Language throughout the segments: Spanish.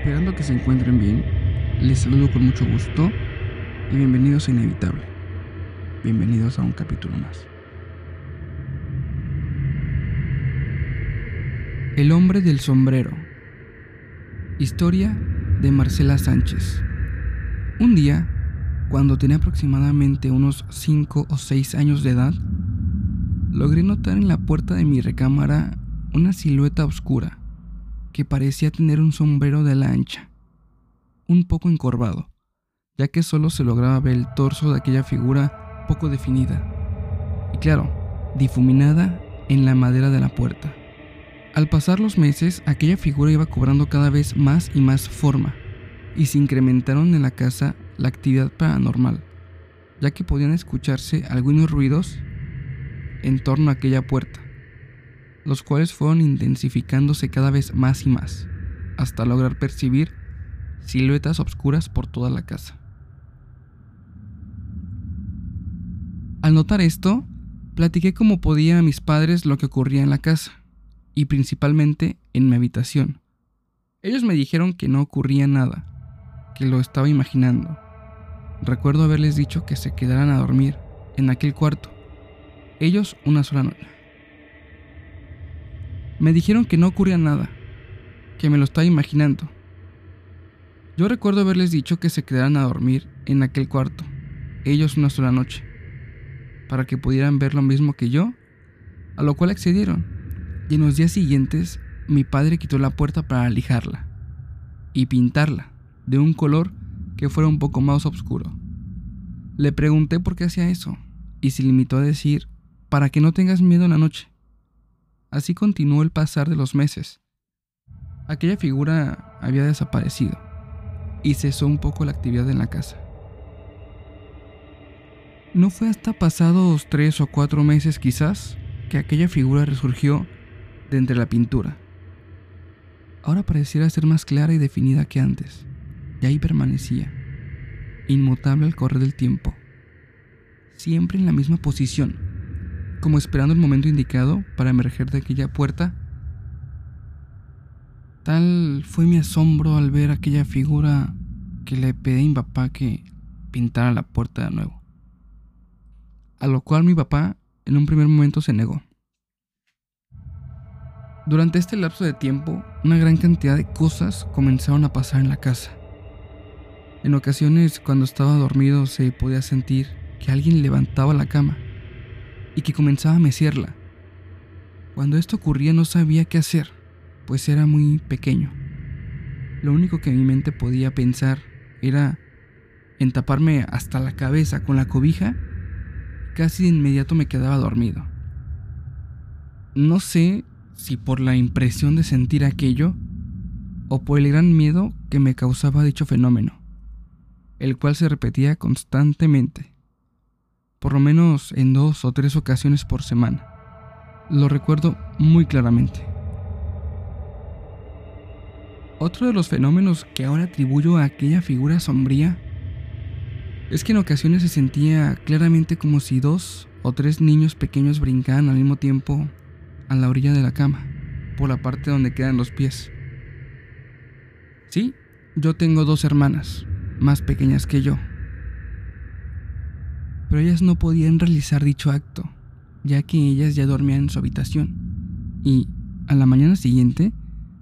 Esperando que se encuentren bien, les saludo con mucho gusto y bienvenidos a Inevitable. Bienvenidos a un capítulo más. El hombre del sombrero. Historia de Marcela Sánchez. Un día, cuando tenía aproximadamente unos 5 o 6 años de edad, logré notar en la puerta de mi recámara una silueta oscura que parecía tener un sombrero de la ancha, un poco encorvado, ya que solo se lograba ver el torso de aquella figura poco definida, y claro, difuminada en la madera de la puerta. Al pasar los meses, aquella figura iba cobrando cada vez más y más forma, y se incrementaron en la casa la actividad paranormal, ya que podían escucharse algunos ruidos en torno a aquella puerta los cuales fueron intensificándose cada vez más y más, hasta lograr percibir siluetas oscuras por toda la casa. Al notar esto, platiqué como podía a mis padres lo que ocurría en la casa, y principalmente en mi habitación. Ellos me dijeron que no ocurría nada, que lo estaba imaginando. Recuerdo haberles dicho que se quedaran a dormir en aquel cuarto, ellos una sola noche. Me dijeron que no ocurría nada, que me lo estaba imaginando. Yo recuerdo haberles dicho que se quedaran a dormir en aquel cuarto, ellos una sola noche, para que pudieran ver lo mismo que yo, a lo cual accedieron. Y en los días siguientes, mi padre quitó la puerta para alijarla y pintarla de un color que fuera un poco más oscuro. Le pregunté por qué hacía eso y se limitó a decir, para que no tengas miedo en la noche. Así continuó el pasar de los meses. Aquella figura había desaparecido y cesó un poco la actividad en la casa. No fue hasta pasados tres o cuatro meses quizás que aquella figura resurgió de entre la pintura. Ahora pareciera ser más clara y definida que antes, y ahí permanecía, inmutable al correr del tiempo, siempre en la misma posición, como esperando el momento indicado para emerger de aquella puerta. Tal fue mi asombro al ver aquella figura que le pedí a mi papá que pintara la puerta de nuevo. A lo cual mi papá en un primer momento se negó. Durante este lapso de tiempo, una gran cantidad de cosas comenzaron a pasar en la casa. En ocasiones, cuando estaba dormido, se podía sentir que alguien levantaba la cama y que comenzaba a mecierla. Cuando esto ocurría no sabía qué hacer, pues era muy pequeño. Lo único que mi mente podía pensar era en taparme hasta la cabeza con la cobija. Casi de inmediato me quedaba dormido. No sé si por la impresión de sentir aquello o por el gran miedo que me causaba dicho fenómeno, el cual se repetía constantemente por lo menos en dos o tres ocasiones por semana. Lo recuerdo muy claramente. Otro de los fenómenos que ahora atribuyo a aquella figura sombría es que en ocasiones se sentía claramente como si dos o tres niños pequeños brincaban al mismo tiempo a la orilla de la cama, por la parte donde quedan los pies. Sí, yo tengo dos hermanas, más pequeñas que yo, pero ellas no podían realizar dicho acto, ya que ellas ya dormían en su habitación. Y a la mañana siguiente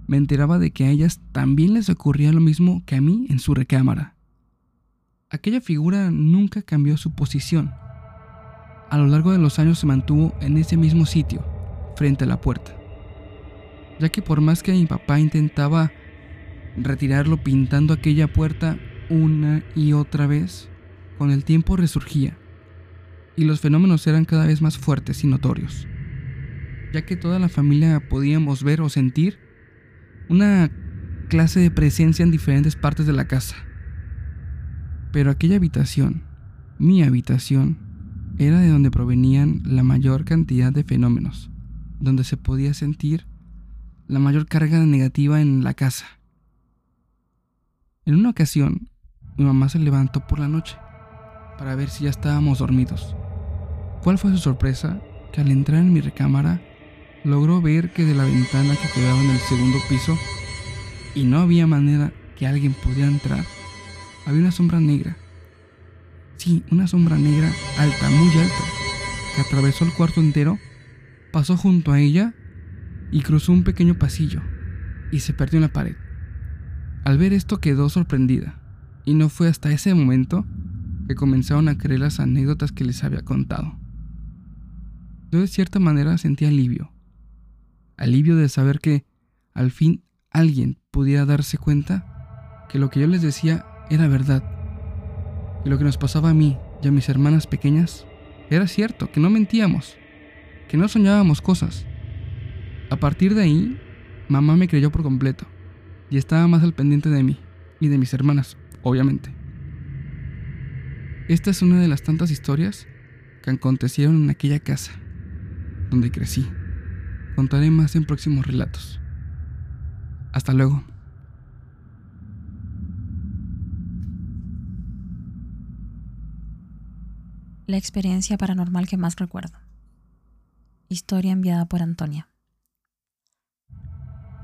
me enteraba de que a ellas también les ocurría lo mismo que a mí en su recámara. Aquella figura nunca cambió su posición. A lo largo de los años se mantuvo en ese mismo sitio, frente a la puerta. Ya que por más que mi papá intentaba retirarlo pintando aquella puerta una y otra vez, con el tiempo resurgía y los fenómenos eran cada vez más fuertes y notorios, ya que toda la familia podíamos ver o sentir una clase de presencia en diferentes partes de la casa. Pero aquella habitación, mi habitación, era de donde provenían la mayor cantidad de fenómenos, donde se podía sentir la mayor carga negativa en la casa. En una ocasión, mi mamá se levantó por la noche para ver si ya estábamos dormidos. ¿Cuál fue su sorpresa? Que al entrar en mi recámara, logró ver que de la ventana que quedaba en el segundo piso, y no había manera que alguien pudiera entrar, había una sombra negra. Sí, una sombra negra alta, muy alta, que atravesó el cuarto entero, pasó junto a ella y cruzó un pequeño pasillo y se perdió en la pared. Al ver esto quedó sorprendida, y no fue hasta ese momento que comenzaron a creer las anécdotas que les había contado. Yo de cierta manera sentí alivio, alivio de saber que al fin alguien pudiera darse cuenta que lo que yo les decía era verdad, que lo que nos pasaba a mí y a mis hermanas pequeñas era cierto, que no mentíamos, que no soñábamos cosas. A partir de ahí, mamá me creyó por completo y estaba más al pendiente de mí y de mis hermanas, obviamente. Esta es una de las tantas historias que acontecieron en aquella casa, donde crecí. Contaré más en próximos relatos. Hasta luego. La experiencia paranormal que más recuerdo. Historia enviada por Antonia.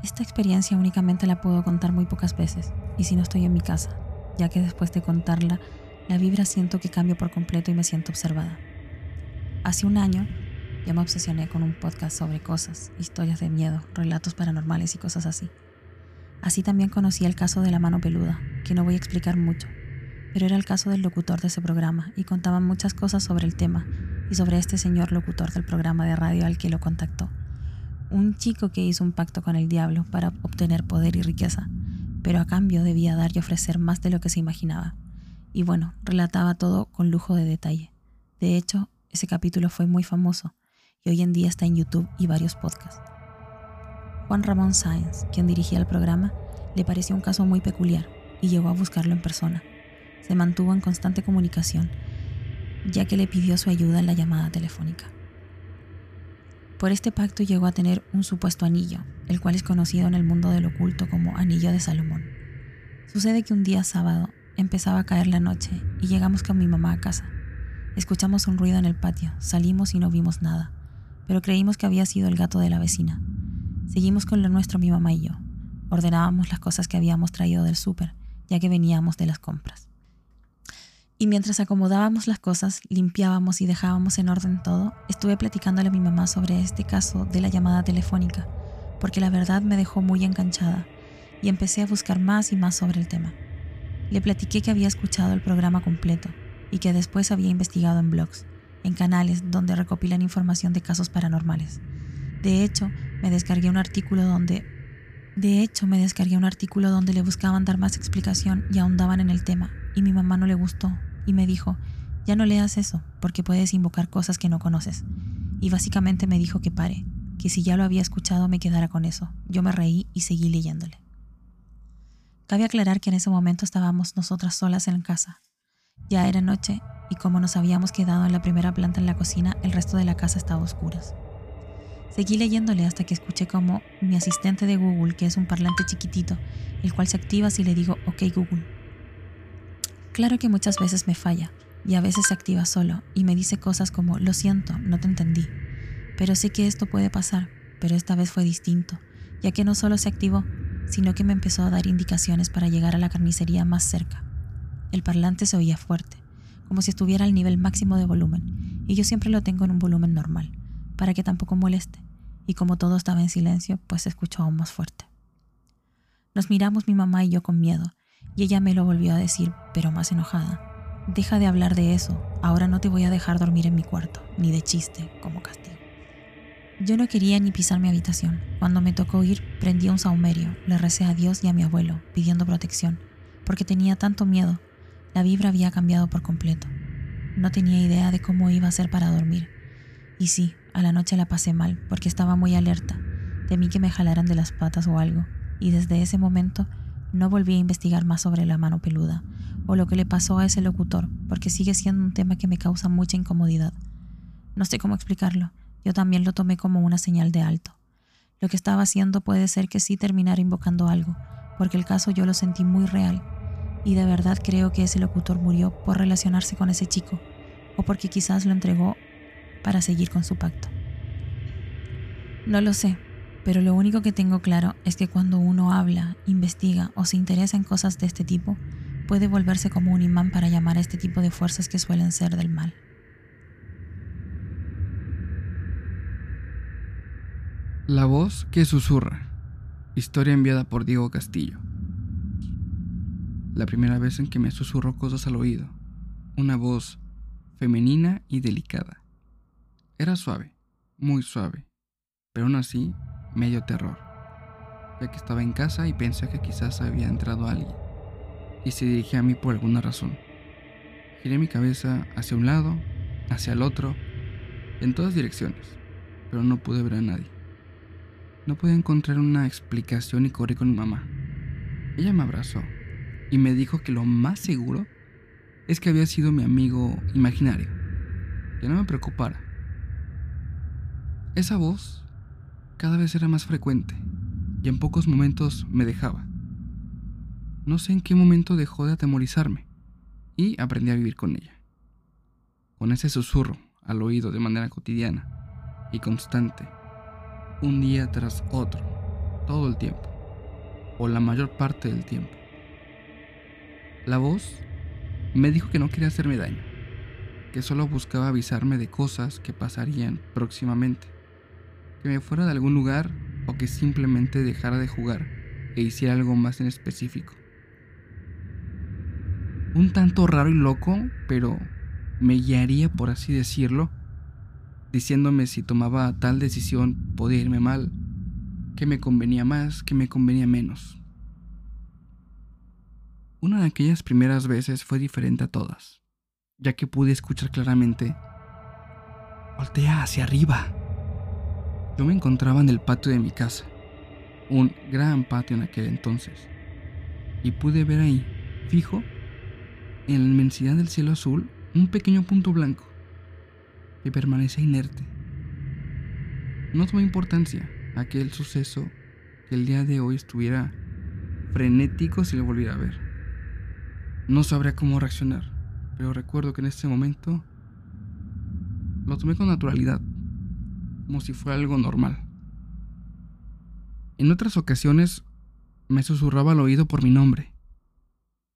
Esta experiencia únicamente la puedo contar muy pocas veces, y si no estoy en mi casa, ya que después de contarla, la vibra siento que cambio por completo y me siento observada. Hace un año ya me obsesioné con un podcast sobre cosas, historias de miedo, relatos paranormales y cosas así. Así también conocí el caso de la mano peluda, que no voy a explicar mucho, pero era el caso del locutor de ese programa y contaba muchas cosas sobre el tema y sobre este señor locutor del programa de radio al que lo contactó. Un chico que hizo un pacto con el diablo para obtener poder y riqueza, pero a cambio debía dar y ofrecer más de lo que se imaginaba. Y bueno, relataba todo con lujo de detalle. De hecho, ese capítulo fue muy famoso y hoy en día está en YouTube y varios podcasts. Juan Ramón Sáenz, quien dirigía el programa, le pareció un caso muy peculiar y llegó a buscarlo en persona. Se mantuvo en constante comunicación, ya que le pidió su ayuda en la llamada telefónica. Por este pacto llegó a tener un supuesto anillo, el cual es conocido en el mundo del oculto como Anillo de Salomón. Sucede que un día sábado empezaba a caer la noche y llegamos con mi mamá a casa. Escuchamos un ruido en el patio, salimos y no vimos nada, pero creímos que había sido el gato de la vecina. Seguimos con lo nuestro mi mamá y yo. Ordenábamos las cosas que habíamos traído del súper, ya que veníamos de las compras. Y mientras acomodábamos las cosas, limpiábamos y dejábamos en orden todo, estuve platicándole a mi mamá sobre este caso de la llamada telefónica, porque la verdad me dejó muy enganchada y empecé a buscar más y más sobre el tema. Le platiqué que había escuchado el programa completo y que después había investigado en blogs, en canales donde recopilan información de casos paranormales. De hecho, me descargué un artículo donde de hecho, me descargué un artículo donde le buscaban dar más explicación y ahondaban en el tema, y mi mamá no le gustó y me dijo, ya no leas eso, porque puedes invocar cosas que no conoces. Y básicamente me dijo que pare, que si ya lo había escuchado me quedara con eso. Yo me reí y seguí leyéndole. Cabe aclarar que en ese momento estábamos nosotras solas en casa. Ya era noche como nos habíamos quedado en la primera planta en la cocina, el resto de la casa estaba a oscuras. Seguí leyéndole hasta que escuché como mi asistente de Google, que es un parlante chiquitito, el cual se activa si le digo OK Google. Claro que muchas veces me falla y a veces se activa solo y me dice cosas como lo siento, no te entendí. Pero sé que esto puede pasar, pero esta vez fue distinto, ya que no solo se activó, sino que me empezó a dar indicaciones para llegar a la carnicería más cerca. El parlante se oía fuerte, como si estuviera al nivel máximo de volumen, y yo siempre lo tengo en un volumen normal, para que tampoco moleste, y como todo estaba en silencio, pues se escuchó aún más fuerte. Nos miramos mi mamá y yo con miedo, y ella me lo volvió a decir, pero más enojada. Deja de hablar de eso, ahora no te voy a dejar dormir en mi cuarto, ni de chiste, como castigo. Yo no quería ni pisar mi habitación. Cuando me tocó ir, prendí un saumerio, le recé a Dios y a mi abuelo, pidiendo protección, porque tenía tanto miedo. La vibra había cambiado por completo. No tenía idea de cómo iba a ser para dormir. Y sí, a la noche la pasé mal, porque estaba muy alerta. Temí que me jalaran de las patas o algo, y desde ese momento no volví a investigar más sobre la mano peluda o lo que le pasó a ese locutor, porque sigue siendo un tema que me causa mucha incomodidad. No sé cómo explicarlo, yo también lo tomé como una señal de alto. Lo que estaba haciendo puede ser que sí terminara invocando algo, porque el caso yo lo sentí muy real, y de verdad creo que ese locutor murió por relacionarse con ese chico, o porque quizás lo entregó para seguir con su pacto. No lo sé, Pero lo único que tengo claro es que cuando uno habla, investiga o se interesa en cosas de este tipo, puede volverse como un imán para llamar a este tipo de fuerzas que suelen ser del mal. La voz que susurra. Historia enviada por Diego Castillo. La primera vez en que me susurró cosas al oído. Una voz femenina y delicada. Era suave, muy suave, pero aún así medio terror, ya que estaba en casa y pensé que quizás había entrado alguien y se dirigía a mí por alguna razón. Giré mi cabeza hacia un lado, hacia el otro, en todas direcciones, pero no pude ver a nadie. No pude encontrar una explicación y corrí con mi mamá. Ella me abrazó y me dijo que lo más seguro es que había sido mi amigo imaginario, que no me preocupara. Esa voz cada vez era más frecuente y en pocos momentos me dejaba. No sé en qué momento dejó de atemorizarme y aprendí a vivir con ella. Con ese susurro al oído de manera cotidiana y constante, un día tras otro, todo el tiempo, o la mayor parte del tiempo. La voz me dijo que no quería hacerme daño, que solo buscaba avisarme de cosas que pasarían próximamente, que me fuera de algún lugar o que simplemente dejara de jugar e hiciera algo más en específico un tanto raro y loco, pero me guiaría, por así decirlo, diciéndome si tomaba tal decisión podía irme mal, que me convenía más, que me convenía menos. Una de aquellas primeras veces fue diferente a todas, ya que pude escuchar claramente, voltea hacia arriba. Yo me encontraba en el patio de mi casa, un gran patio en aquel entonces, y pude ver ahí, fijo, en la inmensidad del cielo azul un pequeño punto blanco que permanece inerte. No tomó importancia aquel suceso que el día de hoy estuviera frenético si lo volviera a ver. No sabría cómo reaccionar, pero recuerdo que en ese momento lo tomé con naturalidad, como si fuera algo normal. En otras ocasiones me susurraba al oído por mi nombre,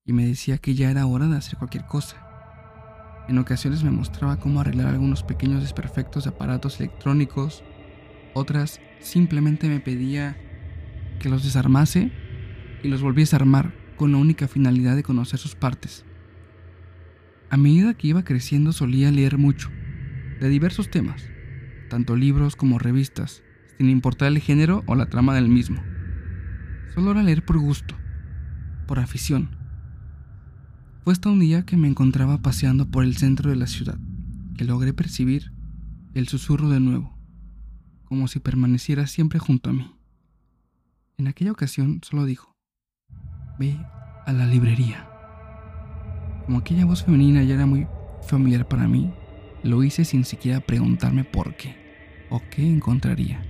y me decía que ya era hora de hacer cualquier cosa. En ocasiones me mostraba cómo arreglar algunos pequeños desperfectos de aparatos electrónicos, otras simplemente me pedía que los desarmase y los volviese a armar con la única finalidad de conocer sus partes. A medida que iba creciendo solía leer mucho, de diversos temas, tanto libros como revistas, sin importar el género o la trama del mismo. Solo era leer por gusto, por afición, fue hasta un día que me encontraba paseando por el centro de la ciudad que logré percibir el susurro de nuevo, como si permaneciera siempre junto a mí. En aquella ocasión solo dijo, ve a la librería. Como aquella voz femenina ya era muy familiar para mí, lo hice sin siquiera preguntarme por qué o qué encontraría.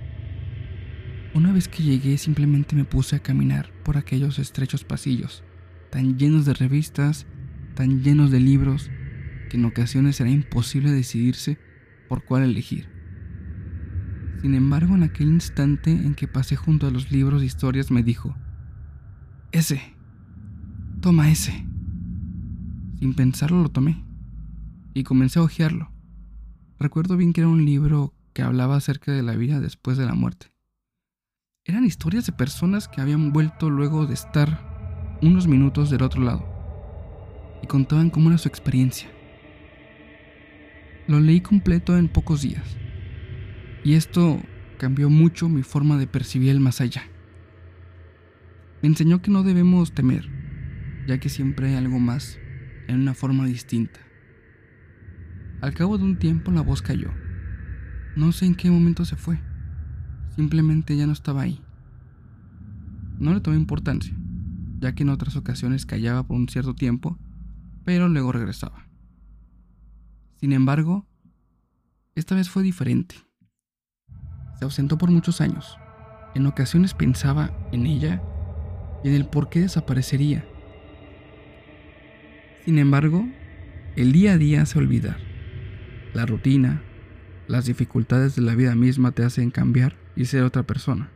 Una vez que llegué simplemente me puse a caminar por aquellos estrechos pasillos, tan llenos de revistas tan llenos de libros que en ocasiones era imposible decidirse por cuál elegir. Sin embargo, en aquel instante en que pasé junto a los libros de historias me dijo, ese, toma ese. Sin pensarlo lo tomé y comencé a hojearlo. Recuerdo bien que era un libro que hablaba acerca de la vida después de la muerte. Eran historias de personas que habían vuelto luego de estar unos minutos del otro lado y contaban cómo era su experiencia. Lo leí completo en pocos días y esto cambió mucho mi forma de percibir el más allá. Me enseñó que no debemos temer, ya que siempre hay algo más en una forma distinta. Al cabo de un tiempo la voz cayó. No sé en qué momento se fue. Simplemente ya no estaba ahí. No le tomé importancia, ya que en otras ocasiones callaba por un cierto tiempo pero luego regresaba. Sin embargo, esta vez fue diferente. Se ausentó por muchos años. En ocasiones pensaba en ella y en el por qué desaparecería. Sin embargo, el día a día hace olvidar. La rutina, las dificultades de la vida misma te hacen cambiar y ser otra persona.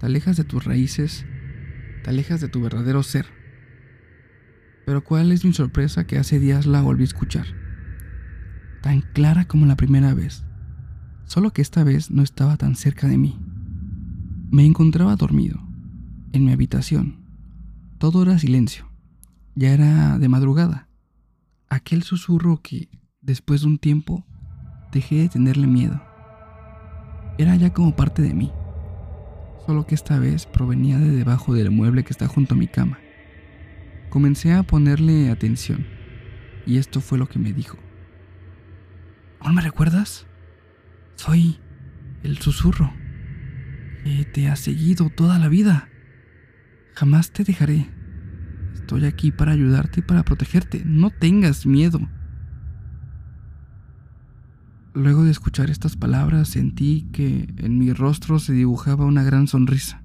te alejas de tus raíces, te alejas de tu verdadero ser. Pero cuál es mi sorpresa que hace días la volví a escuchar. Tan clara como la primera vez. Solo que esta vez no estaba tan cerca de mí. Me encontraba dormido, en mi habitación. Todo era silencio. Ya era de madrugada. Aquel susurro que, después de un tiempo, dejé de tenerle miedo. Era ya como parte de mí. Solo que esta vez provenía de debajo del mueble que está junto a mi cama. Comencé a ponerle atención, y esto fue lo que me dijo. ¿Aún me recuerdas? Soy el susurro que te ha seguido toda la vida. Jamás te dejaré. Estoy aquí para ayudarte y para protegerte. No tengas miedo. Luego de escuchar estas palabras sentí que en mi rostro se dibujaba una gran sonrisa,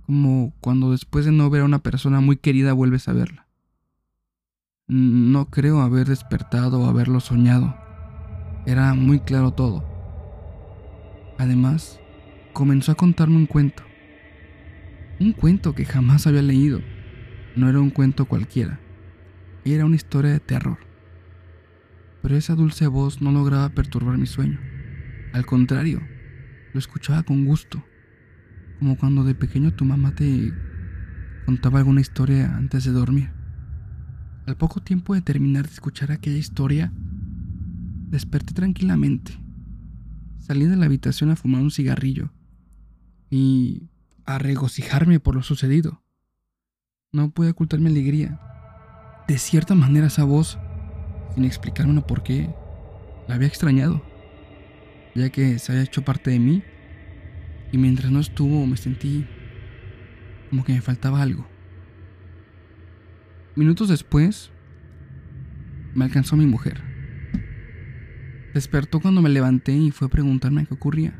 como cuando después de no ver a una persona muy querida vuelves a verla. No creo haber despertado o haberlo soñado. Era muy claro todo. Además, comenzó a contarme un cuento. Un cuento que jamás había leído. No era un cuento cualquiera. Era una historia de terror. Pero esa dulce voz no lograba perturbar mi sueño. Al contrario, lo escuchaba con gusto. Como cuando de pequeño tu mamá te contaba alguna historia antes de dormir. Al poco tiempo de terminar de escuchar aquella historia, Desperté tranquilamente. Salí de la habitación a fumar un cigarrillo y a regocijarme por lo sucedido. No pude ocultar mi alegría. De cierta manera esa voz, sin explicarme por qué, la había extrañado, ya que se había hecho parte de mí y mientras no estuvo me sentí como que me faltaba algo. Minutos después, me alcanzó mi mujer. Despertó cuando me levanté y fue a preguntarme qué ocurría,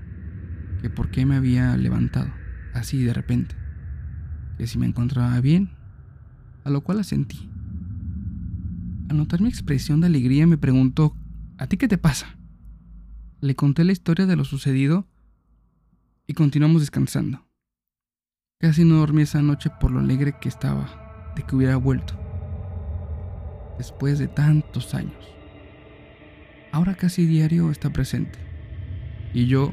que por qué me había levantado, así de repente, que si me encontraba bien, a lo cual asentí. Al notar mi expresión de alegría me preguntó, ¿a ti qué te pasa? Le conté la historia de lo sucedido y continuamos descansando. Casi no dormí esa noche por lo alegre que estaba de que hubiera vuelto, después de tantos años ahora casi diario está presente. Y yo,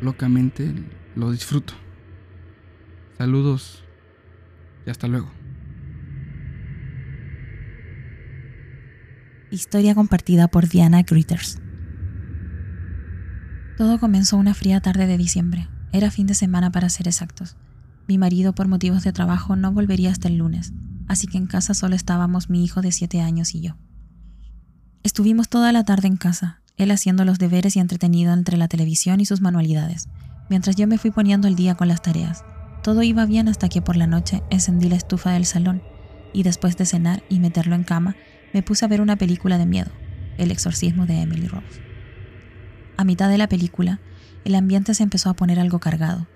locamente, lo disfruto. Saludos y hasta luego. Historia compartida por Diana Gritters. Todo comenzó una fría tarde de diciembre. Era fin de semana para ser exactos. Mi marido por motivos de trabajo no volvería hasta el lunes, así que en casa solo estábamos mi hijo de siete años y yo. Estuvimos toda la tarde en casa, él haciendo los deberes y entretenido entre la televisión y sus manualidades, mientras yo me fui poniendo el día con las tareas. Todo iba bien hasta que por la noche encendí la estufa del salón y después de cenar y meterlo en cama, me puse a ver una película de miedo, El exorcismo de Emily Rose. A mitad de la película, el ambiente se empezó a poner algo cargado.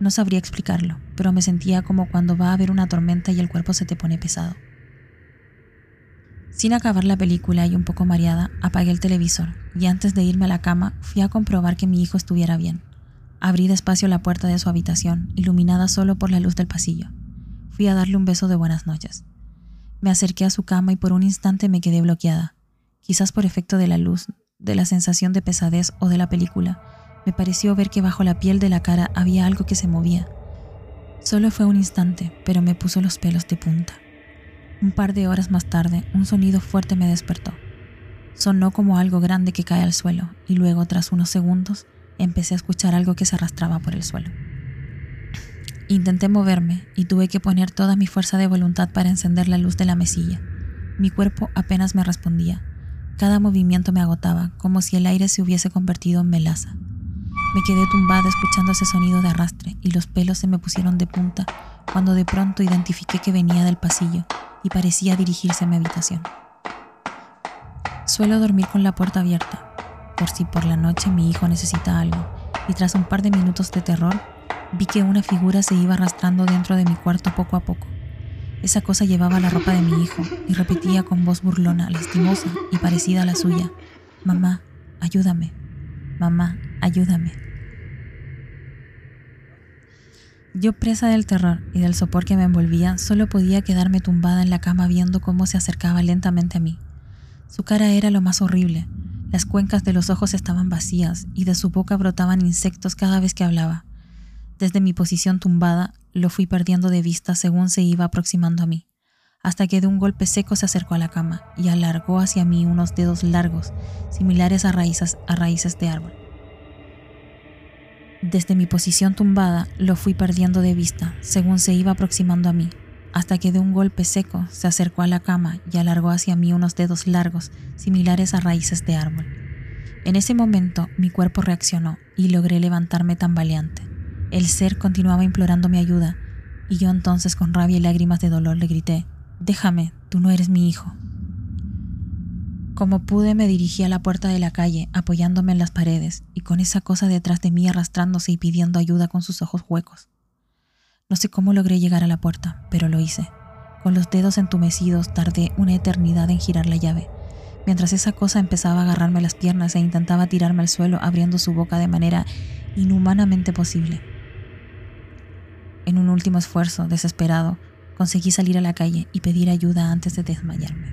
No sabría explicarlo, pero me sentía como cuando va a haber una tormenta y el cuerpo se te pone pesado. Sin acabar la película y un poco mareada, apagué el televisor y antes de irme a la cama fui a comprobar que mi hijo estuviera bien. Abrí despacio la puerta de su habitación, iluminada solo por la luz del pasillo. Fui a darle un beso de buenas noches. Me acerqué a su cama y por un instante me quedé bloqueada. Quizás por efecto de la luz, de la sensación de pesadez o de la película, me pareció ver que bajo la piel de la cara había algo que se movía. Solo fue un instante, pero me puso los pelos de punta. Un par de horas más tarde, un sonido fuerte me despertó. Sonó como algo grande que cae al suelo y luego, tras unos segundos, empecé a escuchar algo que se arrastraba por el suelo. Intenté moverme y tuve que poner toda mi fuerza de voluntad para encender la luz de la mesilla. Mi cuerpo apenas me respondía. Cada movimiento me agotaba, como si el aire se hubiese convertido en melaza. Me quedé tumbada escuchando ese sonido de arrastre y los pelos se me pusieron de punta cuando de pronto identifiqué que venía del pasillo y parecía dirigirse a mi habitación. Suelo dormir con la puerta abierta, por si por la noche mi hijo necesita algo, y tras un par de minutos de terror, vi que una figura se iba arrastrando dentro de mi cuarto poco a poco. Esa cosa llevaba la ropa de mi hijo y repetía con voz burlona, lastimosa y parecida a la suya, Mamá, ayúdame, mamá, ayúdame. Yo presa del terror y del sopor que me envolvía, solo podía quedarme tumbada en la cama viendo cómo se acercaba lentamente a mí. Su cara era lo más horrible. Las cuencas de los ojos estaban vacías y de su boca brotaban insectos cada vez que hablaba. Desde mi posición tumbada, lo fui perdiendo de vista según se iba aproximando a mí, hasta que de un golpe seco se acercó a la cama y alargó hacia mí unos dedos largos, similares a raíces, a raíces de árbol. Desde mi posición tumbada lo fui perdiendo de vista según se iba aproximando a mí, hasta que de un golpe seco se acercó a la cama y alargó hacia mí unos dedos largos similares a raíces de árbol. En ese momento mi cuerpo reaccionó y logré levantarme tambaleante. El ser continuaba implorando mi ayuda y yo entonces con rabia y lágrimas de dolor le grité, Déjame, tú no eres mi hijo. Como pude me dirigí a la puerta de la calle, apoyándome en las paredes y con esa cosa detrás de mí arrastrándose y pidiendo ayuda con sus ojos huecos. No sé cómo logré llegar a la puerta, pero lo hice. Con los dedos entumecidos tardé una eternidad en girar la llave, mientras esa cosa empezaba a agarrarme las piernas e intentaba tirarme al suelo abriendo su boca de manera inhumanamente posible. En un último esfuerzo, desesperado, conseguí salir a la calle y pedir ayuda antes de desmayarme.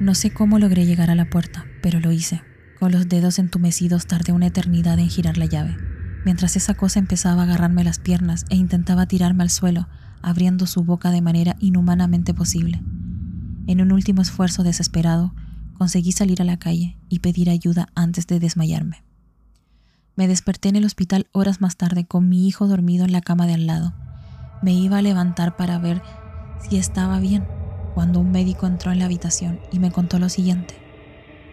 No sé cómo logré llegar a la puerta, pero lo hice. Con los dedos entumecidos tardé una eternidad en girar la llave, mientras esa cosa empezaba a agarrarme las piernas e intentaba tirarme al suelo, abriendo su boca de manera inhumanamente posible. En un último esfuerzo desesperado, conseguí salir a la calle y pedir ayuda antes de desmayarme. Me desperté en el hospital horas más tarde con mi hijo dormido en la cama de al lado. Me iba a levantar para ver si estaba bien, cuando un médico entró en la habitación y me contó lo siguiente.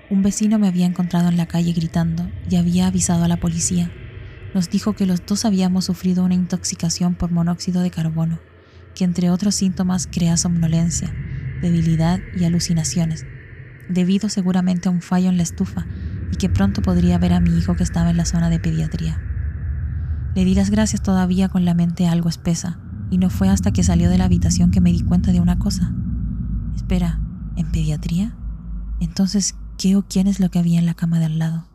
Un vecino me había encontrado en la calle gritando y había avisado a la policía. Nos dijo que los dos habíamos sufrido una intoxicación por monóxido de carbono, que entre otros síntomas crea somnolencia, debilidad y alucinaciones, debido seguramente a un fallo en la estufa y que pronto podría ver a mi hijo que estaba en la zona de pediatría. Le di las gracias todavía con la mente algo espesa, y no fue hasta que salió de la habitación que me di cuenta de una cosa. Espera, ¿en pediatría? Entonces, ¿qué o quién es lo que había en la cama de al lado?